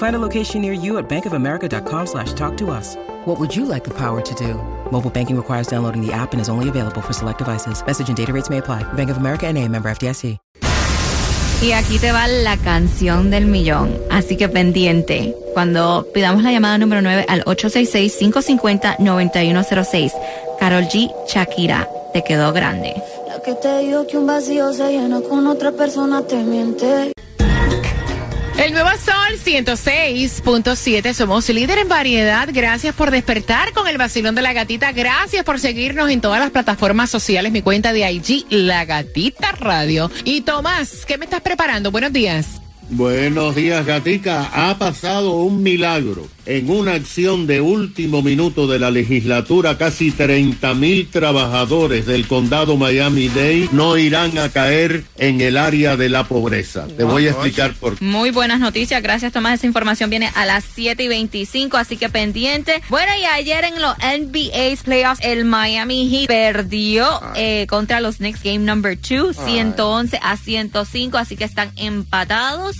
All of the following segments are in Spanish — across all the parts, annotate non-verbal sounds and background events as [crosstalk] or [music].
Find a location near you at bankofamerica.com slash talk to us. What would you like the power to do? Mobile banking requires downloading the app and is only available for select devices. Message and data rates may apply. Bank of America and a member FDIC. Y aquí te va la canción del millón. Así que pendiente. Cuando pidamos la llamada número 9 al 866-550-9106. Carol G. Shakira. Te quedó grande. La que te dijo que un vacío se llena con otra persona te miente. El nuevo Sol 106.7, somos líder en variedad. Gracias por despertar con el vacilón de la gatita. Gracias por seguirnos en todas las plataformas sociales. Mi cuenta de IG, La Gatita Radio. Y Tomás, ¿qué me estás preparando? Buenos días. Buenos días, Gatica. Ha pasado un milagro. En una acción de último minuto de la legislatura, casi 30 mil trabajadores del condado Miami-Dade no irán a caer en el área de la pobreza. Te voy a explicar por qué. Muy buenas noticias. Gracias, Tomás. Esa información viene a las 7 y 25, así que pendiente. Bueno, y ayer en los NBA Playoffs, el Miami Heat perdió eh, contra los Knicks Game Number 2, 111 a 105, así que están empatados.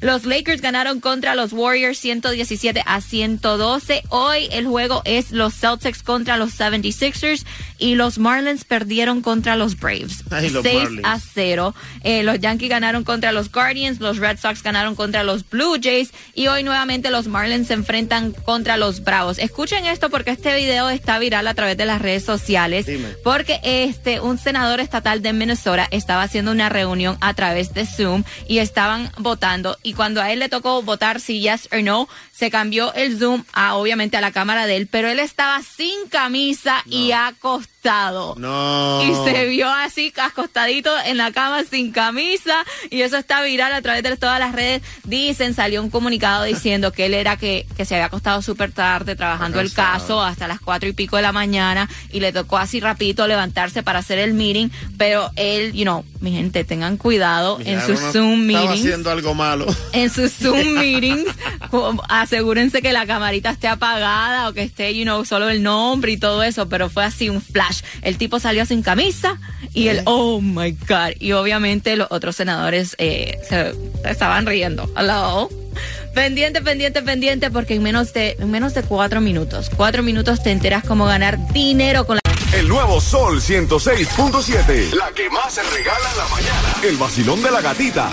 Los Lakers ganaron contra los Warriors 117 a 112. Hoy el juego es los Celtics contra los 76ers y los Marlins perdieron contra los Braves. Ay, los 6 Marlins. a 0. Eh, los Yankees ganaron contra los Guardians, los Red Sox ganaron contra los Blue Jays y hoy nuevamente los Marlins se enfrentan contra los Bravos. Escuchen esto porque este video está viral a través de las redes sociales Dime. porque este un senador estatal de Minnesota estaba haciendo una reunión a través de Zoom y estaban votando y cuando a él le tocó votar si yes or no, se cambió el Zoom a obviamente a la cámara de él, pero él estaba sin camisa y acostado. No. Y se vio así acostadito en la cama sin camisa y eso está viral a través de todas las redes. Dicen, salió un comunicado diciendo que él era que, que se había acostado súper tarde trabajando el caso hasta las cuatro y pico de la mañana y le tocó así rapidito levantarse para hacer el meeting, pero él, you know, mi gente, tengan cuidado en sus Zoom Estaba meetings haciendo algo malo. en sus [laughs] Zoom meetings, asegúrense que la camarita esté apagada o que esté, you know, solo el nombre y todo eso, pero fue así un flash. El tipo salió sin camisa y el, oh my God. Y obviamente los otros senadores eh, se, se estaban riendo. Hello. Pendiente, pendiente, pendiente, porque en menos de, en menos de cuatro minutos, cuatro minutos te enteras cómo ganar dinero con la El nuevo Sol 106.7. La que más se regala en la mañana. El vacilón de la gatita.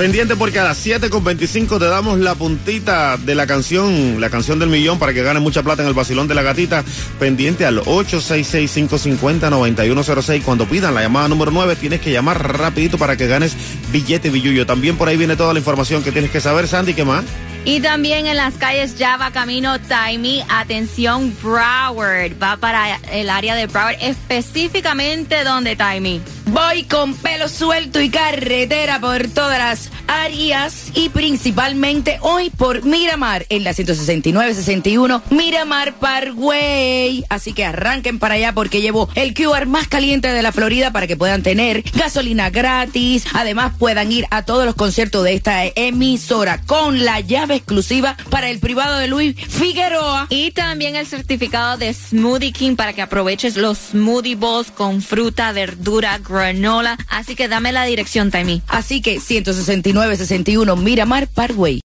Pendiente porque a las 7 con 25 te damos la puntita de la canción, la canción del millón para que gane mucha plata en el vacilón de la gatita. Pendiente al 866-550-9106. Cuando pidan la llamada número 9 tienes que llamar rapidito para que ganes billete billullo. También por ahí viene toda la información que tienes que saber, Sandy, ¿qué más? Y también en las calles ya va camino Taimi. Atención, Broward. Va para el área de Broward, específicamente donde Taimi. Voy con pelo suelto y carretera por todas las áreas y principalmente hoy por Miramar en la 169-61 Miramar Parkway. Así que arranquen para allá porque llevo el QR más caliente de la Florida para que puedan tener gasolina gratis. Además puedan ir a todos los conciertos de esta emisora con la llave exclusiva para el privado de Luis Figueroa. Y también el certificado de Smoothie King para que aproveches los smoothie bowls con fruta, verdura, granola. Así que dame la dirección, Taimi. Así que 169-61 Miramar Parkway.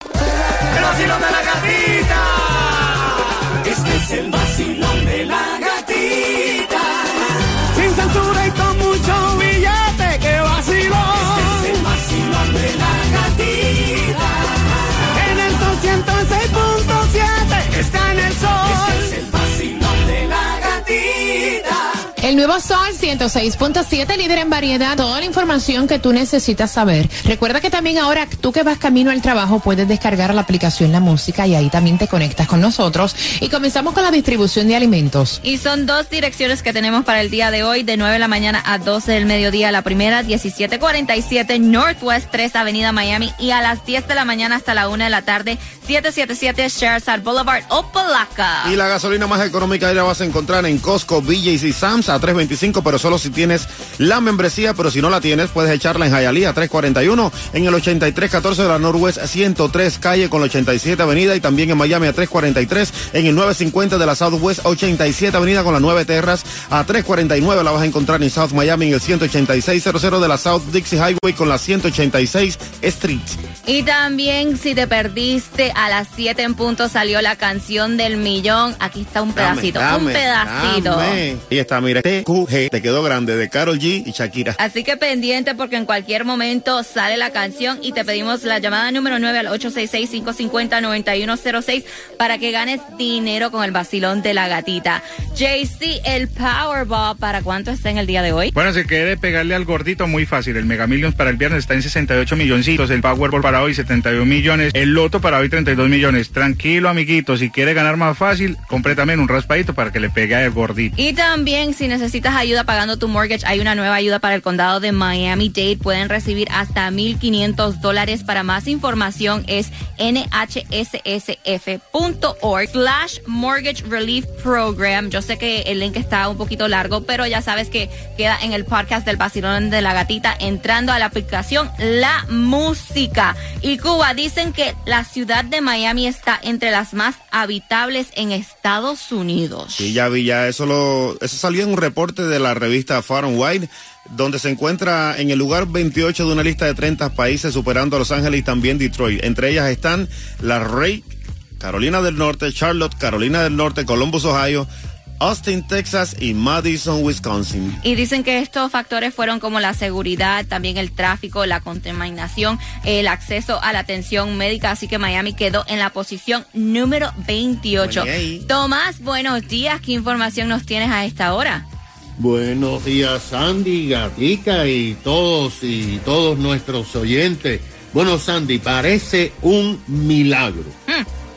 El vacilón de la nuevo Sol 106.7, líder en variedad, toda la información que tú necesitas saber. Recuerda que también ahora tú que vas camino al trabajo puedes descargar la aplicación La Música y ahí también te conectas con nosotros. Y comenzamos con la distribución de alimentos. Y son dos direcciones que tenemos para el día de hoy, de 9 de la mañana a 12 del mediodía. La primera, 1747 Northwest 3 Avenida Miami. Y a las 10 de la mañana hasta la 1 de la tarde, 777 Sherside Boulevard, Opalaca. Y la gasolina más económica ya la vas a encontrar en Costco, BJ's y Sam's a 3.25, pero solo si tienes la membresía, pero si no la tienes, puedes echarla en Hialeah a 3.41, en el 8314 de la Northwest 103 calle con la 87 avenida y también en Miami a 3.43, en el 950 de la Southwest 87 avenida con la 9 Terras a 3.49 la vas a encontrar en South Miami en el 18600 de la South Dixie Highway con la 186 Street. Y también si te perdiste a las 7 en punto salió la canción del millón, aquí está un pedacito, un pedacito. Y está, mira, TQG, te quedó grande de Carol G y Shakira. Así que pendiente porque en cualquier momento sale la canción y te pedimos la llamada número 9 al 866-550-9106 para que ganes dinero con el vacilón de la gatita. JC, el Powerball, ¿para cuánto está en el día de hoy? Bueno, si quiere pegarle al gordito, muy fácil. El Mega Millions para el viernes está en 68 milloncitos, el Powerball para hoy 71 millones, el Loto para hoy 32 millones. Tranquilo, amiguito, si quiere ganar más fácil, compre también un raspadito para que le pegue al gordito. Y también, si necesitas ayuda pagando tu mortgage, hay una nueva ayuda para el condado de Miami-Dade. Pueden recibir hasta 1.500 dólares. Para más información es nhssf.org slash mortgage relief program. Yo sé que el link está un poquito largo, pero ya sabes que queda en el podcast del Basilón de la Gatita entrando a la aplicación La Música. Y Cuba, dicen que la ciudad de Miami está entre las más habitables en Estados Unidos. Sí, ya vi, ya eso lo, eso salió en un reporte de la revista Far and Wide, donde se encuentra en el lugar 28 de una lista de 30 países, superando a Los Ángeles y también Detroit. Entre ellas están la Rey, Carolina del Norte, Charlotte, Carolina del Norte, Columbus, Ohio, Austin, Texas y Madison, Wisconsin. Y dicen que estos factores fueron como la seguridad, también el tráfico, la contaminación, el acceso a la atención médica, así que Miami quedó en la posición número 28. Tomás, buenos días, ¿qué información nos tienes a esta hora? Buenos días, Sandy, Gatica y todos y todos nuestros oyentes. Bueno, Sandy, parece un milagro.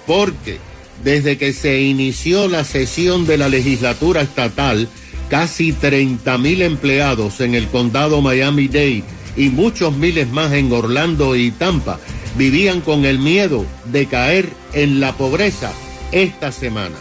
Porque desde que se inició la sesión de la legislatura estatal, casi 30 mil empleados en el condado Miami-Dade y muchos miles más en Orlando y Tampa vivían con el miedo de caer en la pobreza esta semana.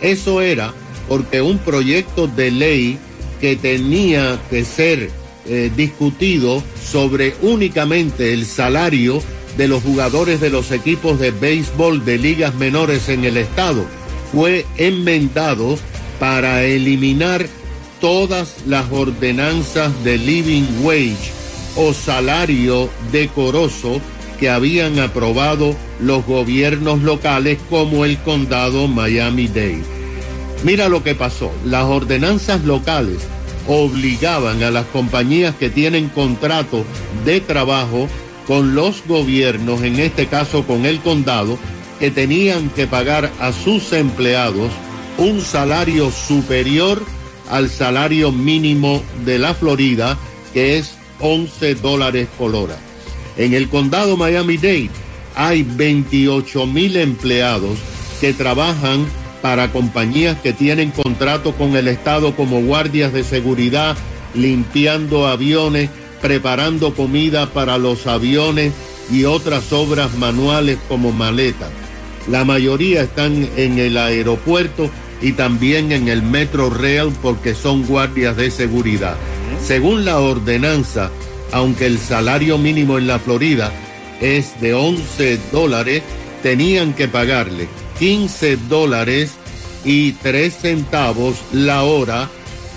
Eso era porque un proyecto de ley que tenía que ser eh, discutido sobre únicamente el salario de los jugadores de los equipos de béisbol de ligas menores en el estado fue enmendado para eliminar todas las ordenanzas de living wage o salario decoroso que habían aprobado los gobiernos locales como el condado Miami-Dade. Mira lo que pasó, las ordenanzas locales obligaban a las compañías que tienen contrato de trabajo con los gobiernos, en este caso con el condado, que tenían que pagar a sus empleados un salario superior al salario mínimo de la Florida, que es 11 dólares por hora. En el condado Miami-Dade hay 28 mil empleados que trabajan para compañías que tienen contrato con el Estado como guardias de seguridad, limpiando aviones, preparando comida para los aviones y otras obras manuales como maletas. La mayoría están en el aeropuerto y también en el Metro Rail porque son guardias de seguridad. Según la ordenanza, aunque el salario mínimo en la Florida es de 11 dólares, tenían que pagarle 15 dólares y 3 centavos la hora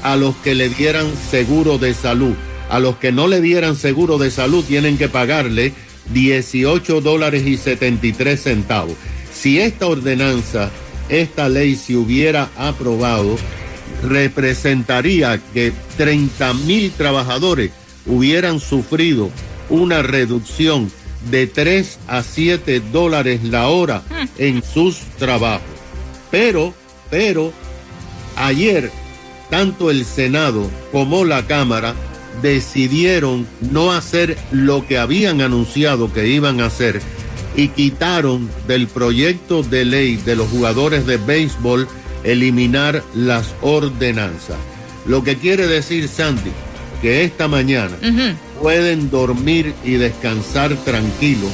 a los que le dieran seguro de salud. A los que no le dieran seguro de salud tienen que pagarle 18 dólares y 73 centavos. Si esta ordenanza, esta ley se hubiera aprobado, representaría que 30 mil trabajadores hubieran sufrido una reducción de 3 a 7 dólares la hora en sus trabajos. Pero, pero, ayer tanto el Senado como la Cámara decidieron no hacer lo que habían anunciado que iban a hacer y quitaron del proyecto de ley de los jugadores de béisbol eliminar las ordenanzas. Lo que quiere decir, Sandy, que esta mañana pueden dormir y descansar tranquilos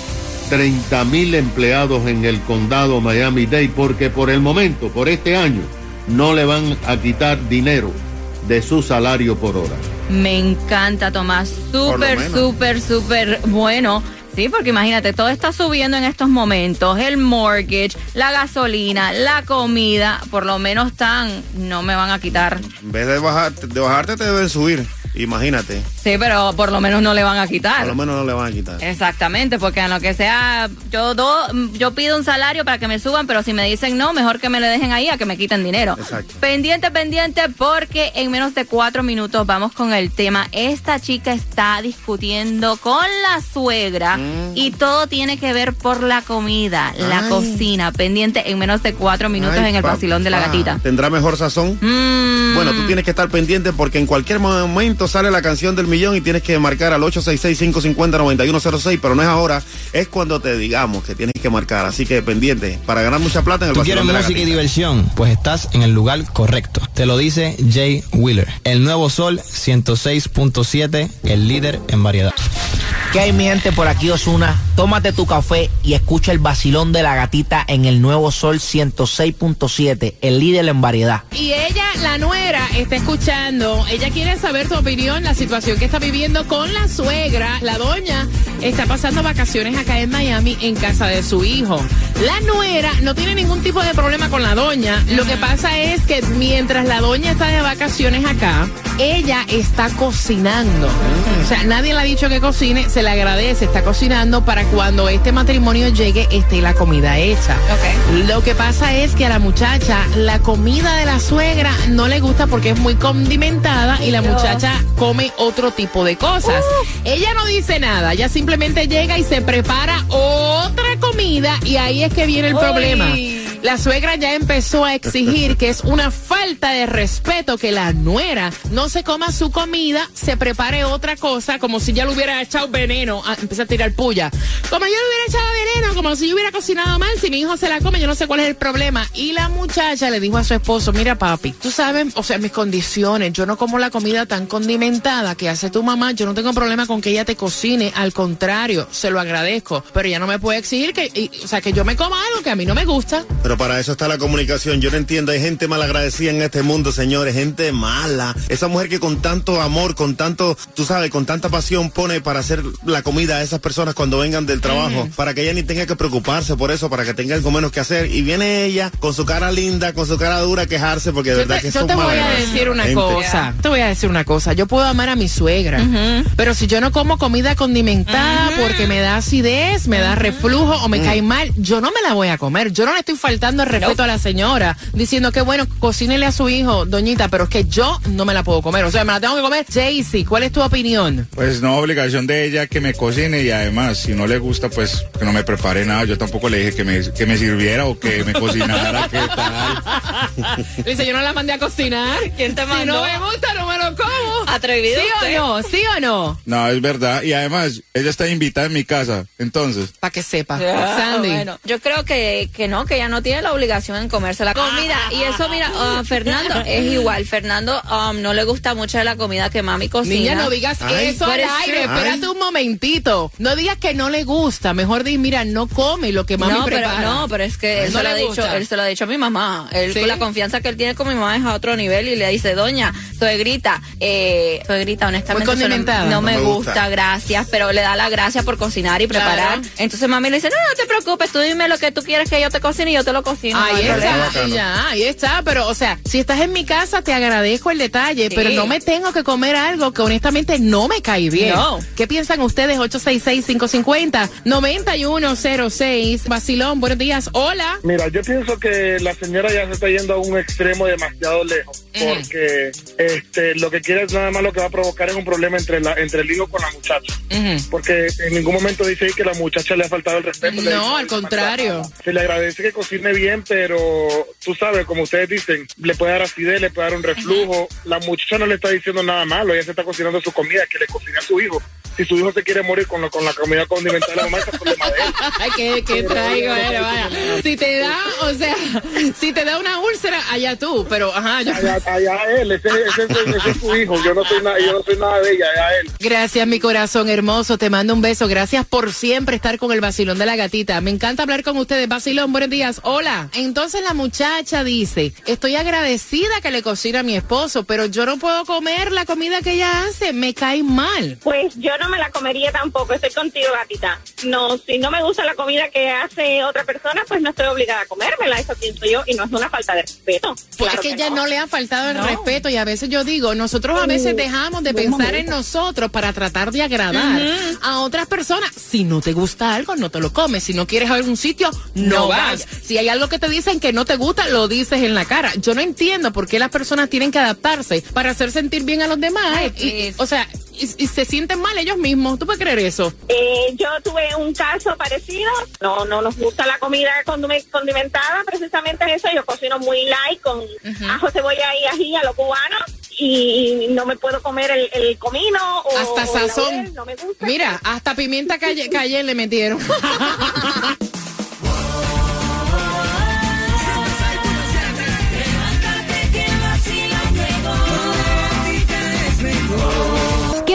30 mil empleados en el condado Miami-Dade porque por el momento, por este año, no le van a quitar dinero de su salario por hora. Me encanta, Tomás. Súper, súper, súper bueno. Sí, porque imagínate, todo está subiendo en estos momentos. El mortgage, la gasolina, la comida, por lo menos están, no me van a quitar. En vez de, bajar, de bajarte, te deben subir. Imagínate. Sí, pero por lo menos no le van a quitar. Por lo menos no le van a quitar. Exactamente, porque a lo que sea, yo do, yo pido un salario para que me suban, pero si me dicen no, mejor que me le dejen ahí a que me quiten dinero. Exacto. Pendiente, pendiente, porque en menos de cuatro minutos vamos con el tema. Esta chica está discutiendo con la suegra y todo tiene que ver por la comida, la cocina. Pendiente en menos de cuatro minutos Ay, en el vacilón de la gatita. ¿Tendrá mejor sazón? Mm. Bueno, tú tienes que estar pendiente porque en cualquier momento sale la canción del millón y tienes que marcar al 866-550-9106, pero no es ahora, es cuando te digamos que tienes que marcar. Así que pendiente, para ganar mucha plata en el ¿Tú quieres vacilón de la música y diversión? Pues estás en el lugar correcto. Te lo dice Jay Wheeler. El nuevo Sol 106.7, el líder en variedad. ¿Qué hay mi gente por aquí Osuna? Tómate tu café y escucha el vacilón de la gatita en el nuevo Sol 106.7, el líder en variedad. Y ella, la nuera, está escuchando. Ella quiere saber tu opinión, la situación que está viviendo con la suegra. La doña está pasando vacaciones acá en Miami en casa de su hijo. La nuera no tiene ningún tipo de problema con la doña. Lo que pasa es que mientras la doña está de vacaciones acá, ella está cocinando. O sea, nadie le ha dicho que cocine, se le agradece, está cocinando para cuando este matrimonio llegue esté la comida hecha. Lo que pasa es que a la muchacha la comida de la suegra no le gusta porque es muy condimentada y la muchacha come otro tipo de cosas. Ella no dice nada, ella simplemente llega y se prepara otra comida y ahí es que viene el problema. La suegra ya empezó a exigir que es una falta de respeto que la nuera no se coma su comida, se prepare otra cosa, como si ya le hubiera echado veneno, ah, empieza a tirar puya. Como yo le hubiera echado veneno, como si yo hubiera cocinado mal, si mi hijo se la come, yo no sé cuál es el problema. Y la muchacha le dijo a su esposo, mira papi, tú sabes, o sea, mis condiciones, yo no como la comida tan condimentada que hace tu mamá, yo no tengo problema con que ella te cocine, al contrario, se lo agradezco, pero ella no me puede exigir que, o sea, que yo me coma algo que a mí no me gusta. Pero para eso está la comunicación. Yo no entiendo. Hay gente malagradecida en este mundo, señores. Gente mala. Esa mujer que con tanto amor, con tanto, tú sabes, con tanta pasión pone para hacer la comida a esas personas cuando vengan del trabajo. Para que ella ni tenga que preocuparse por eso, para que tenga algo menos que hacer. Y viene ella con su cara linda, con su cara dura a quejarse porque de Yo verdad te, que yo son te voy a decir una Gente. cosa. Te voy a decir una cosa. Yo puedo amar a mi suegra, pero si yo no como comida condimentada porque me da acidez, me da reflujo o me cae mal, yo no me la voy a comer. Yo no le estoy faltando el respeto a la señora diciendo que bueno, cocínele a su hijo, doñita, pero es que yo no me la puedo comer. O sea, me la tengo que comer. Jaycee, ¿cuál es tu opinión? Pues no, obligación de ella que me cocine y además, si no le gusta, pues que no me prepare nada. Yo tampoco le dije que me, que me sirviera o que me cocinara, qué tal. [laughs] Dice, yo no la mandé a cocinar. ¿Quién te Si mandó? no me gusta, no me lo como. Atrevido ¿Sí usted. o no? ¿Sí o no? No, es verdad. Y además, ella está invitada en mi casa. Entonces, Para que sepa. Ah, Sandy. bueno, yo creo que, que no, que ella no tiene la obligación en comerse la comida. Y eso, mira, ah, Fernando es [laughs] igual. Fernando um, no le gusta mucho de la comida que mami cocina. Niña, no digas Ay. eso al Pero es aire. true. Espérate un momentito. No digas que no le gusta. Mejor di, mira, no come lo que mami no, pero prepara. no, pero es que él, No se lo ha dicho, él se lo ha dicho a mi mamá. Él ¿Sí? con la confianza que él tiene con mi mamá es a otro nivel y le dice, doña, suegrita, eh, suegrita, honestamente eso no, no me No me gusta, gusta. gracias, pero le da la gracia por cocinar y preparar. Claro. Entonces mami le dice, no, no te preocupes, tú dime lo que tú quieres que yo te cocine y yo te lo cocino. no Ahí hay problema". está, ya, ahí está. Pero, o sea, si estás en mi casa, te agradezco el detalle, Sí. pero no me tengo que comer algo que honestamente no me cae bien. No. ¿Qué piensan ustedes? 866-550-9106. Basilón, buenos días. Hola. Mira, yo pienso que la señora ya se está yendo a un extremo demasiado lejos, porque este, lo que quiere es nada más lo que va a provocar es un problema entre la, entre el hijo con la muchacha, porque en ningún momento dice que la muchacha le ha faltado el respeto. No, al contrario. Se le agradece que cocine bien, pero tú sabes, como ustedes dicen, le puede dar acidez, le puede dar un reflujo. La muchacha no le está diciendo nada malo, ella se está cocinando su comida que le cocina a su hijo. Si su hijo se quiere morir con, lo- con la comida condimentada, la mamá es el problema de él. [laughs] Ay, qué, qué traigo, eh, vaya. Si te da, o sea, si te da una úlcera, allá tú, pero ajá, yo- Allá, allá él, ese, ese, ese- ese es su hijo, yo no soy nada, yo no soy nada de ella, allá él. Gracias, mi corazón hermoso. Te mando un beso. Gracias por siempre estar con el vacilón de la gatita. Me encanta hablar con ustedes. Vacilón, buenos días. Hola. Entonces la muchacha dice, estoy agradecida que le cocina a mi esposo, pero yo no puedo comer la comida que ella hace. Me cae mal. Pues yo no me la comería tampoco, estoy contigo, gatita. No, si no me gusta la comida que hace otra persona, pues no estoy obligada a comérmela, eso pienso yo, y no es una falta de respeto. Pues Claro es que, ella no. le ha faltado el No. respeto y a veces yo digo, nosotros a veces Uh, dejamos de buen pensar en nosotros para tratar de agradar a otras personas. Si no te gusta algo, no te lo comes. Si no quieres a algún sitio, no, No vas. Si hay algo que te dicen que no te gusta, lo dices en la cara. Yo no entiendo por qué las personas tienen que adaptarse para hacer sentir bien a los demás. Y- o sea, y, y se sienten mal ellos mismos. ¿Tú puedes creer eso? Eh, yo tuve un caso parecido. No, no nos gusta la comida condimentada, precisamente eso. Yo cocino muy light con ajo, cebolla y ají a lo cubano. Y no me puedo comer el, el comino o Hasta sazón. laurel, no me gusta. Mira, hasta pimienta calle, calle le metieron. [laughs]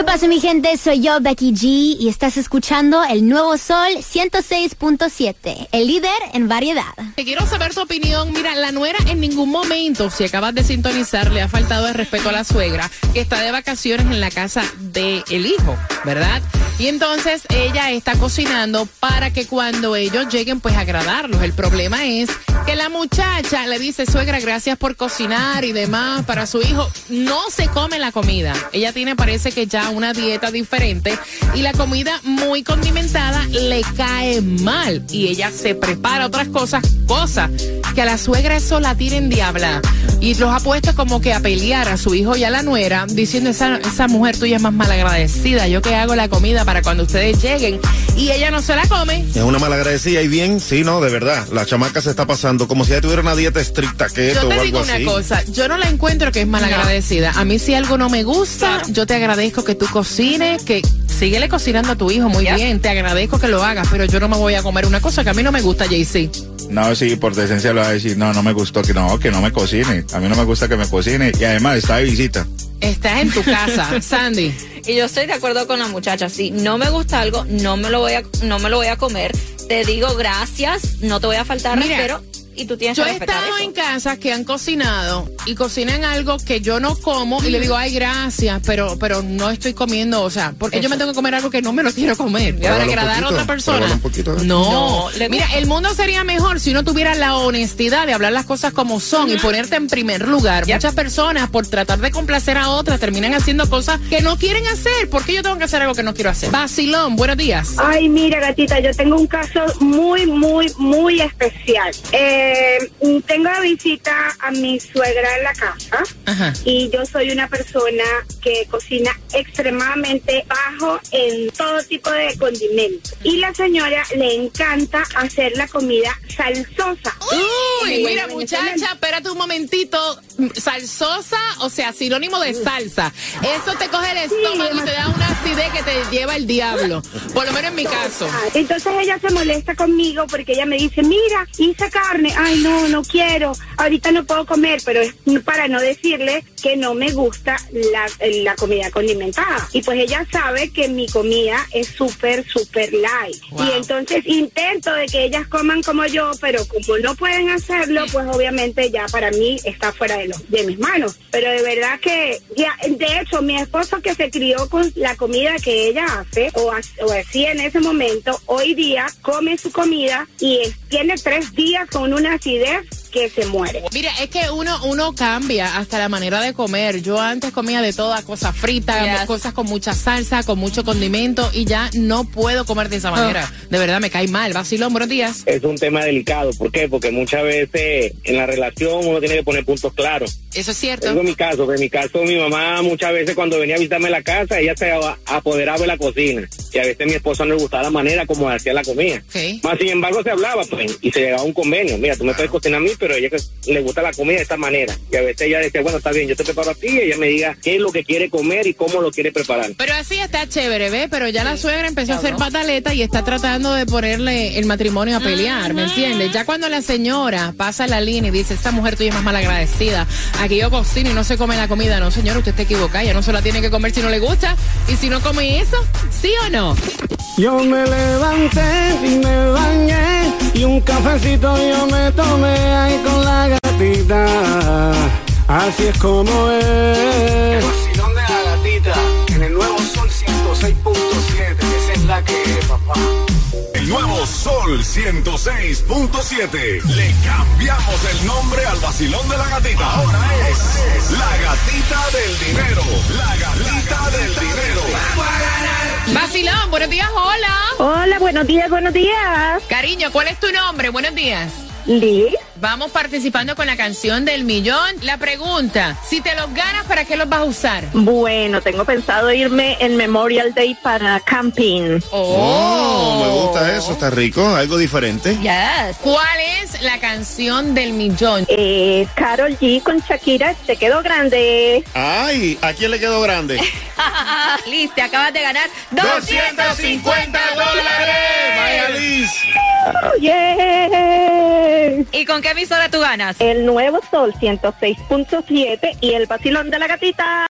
¿Qué pasa mi gente? Soy yo, Becky G, y estás escuchando el nuevo Sol 106.7, el líder en variedad. Te quiero saber tu opinión. Mira, la nuera en ningún momento, si acabas de sintonizar, le ha faltado el respeto a la suegra, que está de vacaciones en la casa del el hijo, ¿verdad? Y entonces ella está cocinando para que cuando ellos lleguen, pues agradarlos. El problema es que la muchacha le dice, suegra, gracias por cocinar y demás para su hijo. No se come la comida. Ella tiene, parece que ya una dieta diferente y la comida muy condimentada le cae mal. Y ella se prepara otras cosas, cosas que a la suegra eso la tienen diabla. Y los ha puesto como que a pelear a su hijo y a la nuera, diciendo, esa, esa mujer tuya es más malagradecida. Yo que hago la comida para cuando ustedes lleguen y ella no se la come. Es una malagradecida y bien, sí, no, de verdad. La chamaca se está pasando como si ella tuviera una dieta estricta keto Yo o te digo una cosa, yo no la encuentro que es malagradecida. A mí si algo no me gusta, yo te agradezco que tú cocines, que síguele cocinando a tu hijo muy bien, te agradezco que lo hagas, pero yo no me voy a comer una cosa que a mí no me gusta, JC. No, sí, por decencia lo va a decir, no, no me gustó, que no, que no me cocine. A mí no me gusta que me cocine y además está de visita. Estás en tu casa, [laughs] Sandy. Y yo estoy de acuerdo con la muchacha. Si no me gusta algo, no me lo voy a, no me lo voy a comer. Te digo gracias, no te voy a faltar Mira, respeto y tú tienes Yo que he estado eso. en casas que han cocinado y cocinan algo que yo no como y le digo, ay, gracias, pero pero no estoy comiendo, o sea, porque yo me tengo que comer algo que no me lo quiero comer para Pruébalo agradar a otra persona. poquito, ¿eh? No, No, le mira, el mundo sería mejor si uno tuviera la honestidad de hablar las cosas como son y ponerte en primer lugar. Muchas personas por tratar de complacer a otras terminan haciendo cosas que no quieren hacer. ¿Por qué yo tengo que hacer algo que no quiero hacer? Vacilón, buenos días. Ay, mira, gatita, yo tengo un caso muy, muy, muy especial. Eh, tengo de visita a mi suegra en la casa Ajá. y yo soy una persona que cocina extremadamente bajo en todo tipo de condimentos. Y la señora le encanta hacer la comida salsosa. Uy, mira, muchacha, espérate un momentito. Salsosa, o sea, sinónimo de salsa. Eso te coge el estómago y te da una acidez te lleva el diablo. Por lo menos en mi caso. Entonces ella se molesta conmigo porque ella me dice, mira, hice carne, ay no, no quiero, ahorita no puedo comer, pero es para no decirle que no me gusta la, la comida condimentada. Y pues ella sabe que mi comida es súper, súper light. Wow. Y entonces intento de que ellas coman como yo, pero como no pueden hacerlo, pues obviamente ya para mí está fuera de, los, de mis manos. Pero de verdad que, ya, de hecho, mi esposo que se crió con la comida que ella hace, o, o hacía en ese momento, hoy día come su comida y tiene tres días con una acidez que se muere. Mira, es que uno, uno cambia hasta la manera de comer. Yo antes comía de toda cosa frita, Yes. cosas con mucha salsa, con mucho condimento y ya no puedo comer de esa manera. De verdad me cae mal. Vacilón, buenos días. Es un tema delicado. ¿Por qué? Porque muchas veces en la relación uno tiene que poner puntos claros. Eso es cierto. Tengo mi caso, que en mi caso mi mamá muchas veces cuando venía a visitarme la casa, ella se apoderaba de la cocina. Y a veces mi esposa no le gustaba la manera como hacía la comida. Más sin embargo se hablaba, pues, y se llegaba a un convenio. Mira, tú me puedes cocinar a mí, pero a ella que le gusta la comida de esta manera. Y a veces ella decía, bueno, está bien, yo te preparo a ti y ella me diga qué es lo que quiere comer y cómo lo quiere preparar. Pero así está chévere, ¿ves? Pero ya la suegra empezó a hacer pataleta y está tratando de ponerle el matrimonio a pelear, ¿me entiendes? Ya cuando la señora pasa la línea y dice, esta mujer tuya es más malagradecida, aquí yo cocino y no se come la comida. No, señor, usted está equivocada, ya no se la tiene que comer si no le gusta. Y si no come eso, ¿sí o no? Yo me levanté y me bañé y un cafecito yo me tomé ahí con la gatita. Así es como es. vacilón de la gatita en el nuevo Sol 106.7. Esa es la que es, papá. Nuevo Sol 106.7. Le cambiamos el nombre al vacilón de la gatita. Ahora es la gatita del dinero. La gatita del dinero. Vacilón, buenos días, hola. Hola, buenos días, buenos días. Cariño, ¿cuál es tu nombre? Buenos días. Liz. Vamos participando con la canción del millón. La pregunta, si te los ganas, ¿para qué los vas a usar? Bueno, tengo pensado irme en Memorial Day para camping. Oh, me gusta eso, está rico, algo diferente. ¿Cuál es la canción del millón? Eh, Carol G con Shakira, te quedó grande. Ay, ¿a quién le quedó grande? [laughs] Liz, te acabas de ganar 250 dólares. Vaya Liz. Oh, yeah. ¿Y con qué emisora tú ganas? El nuevo Sol 106.7 y el vacilón de la gatita.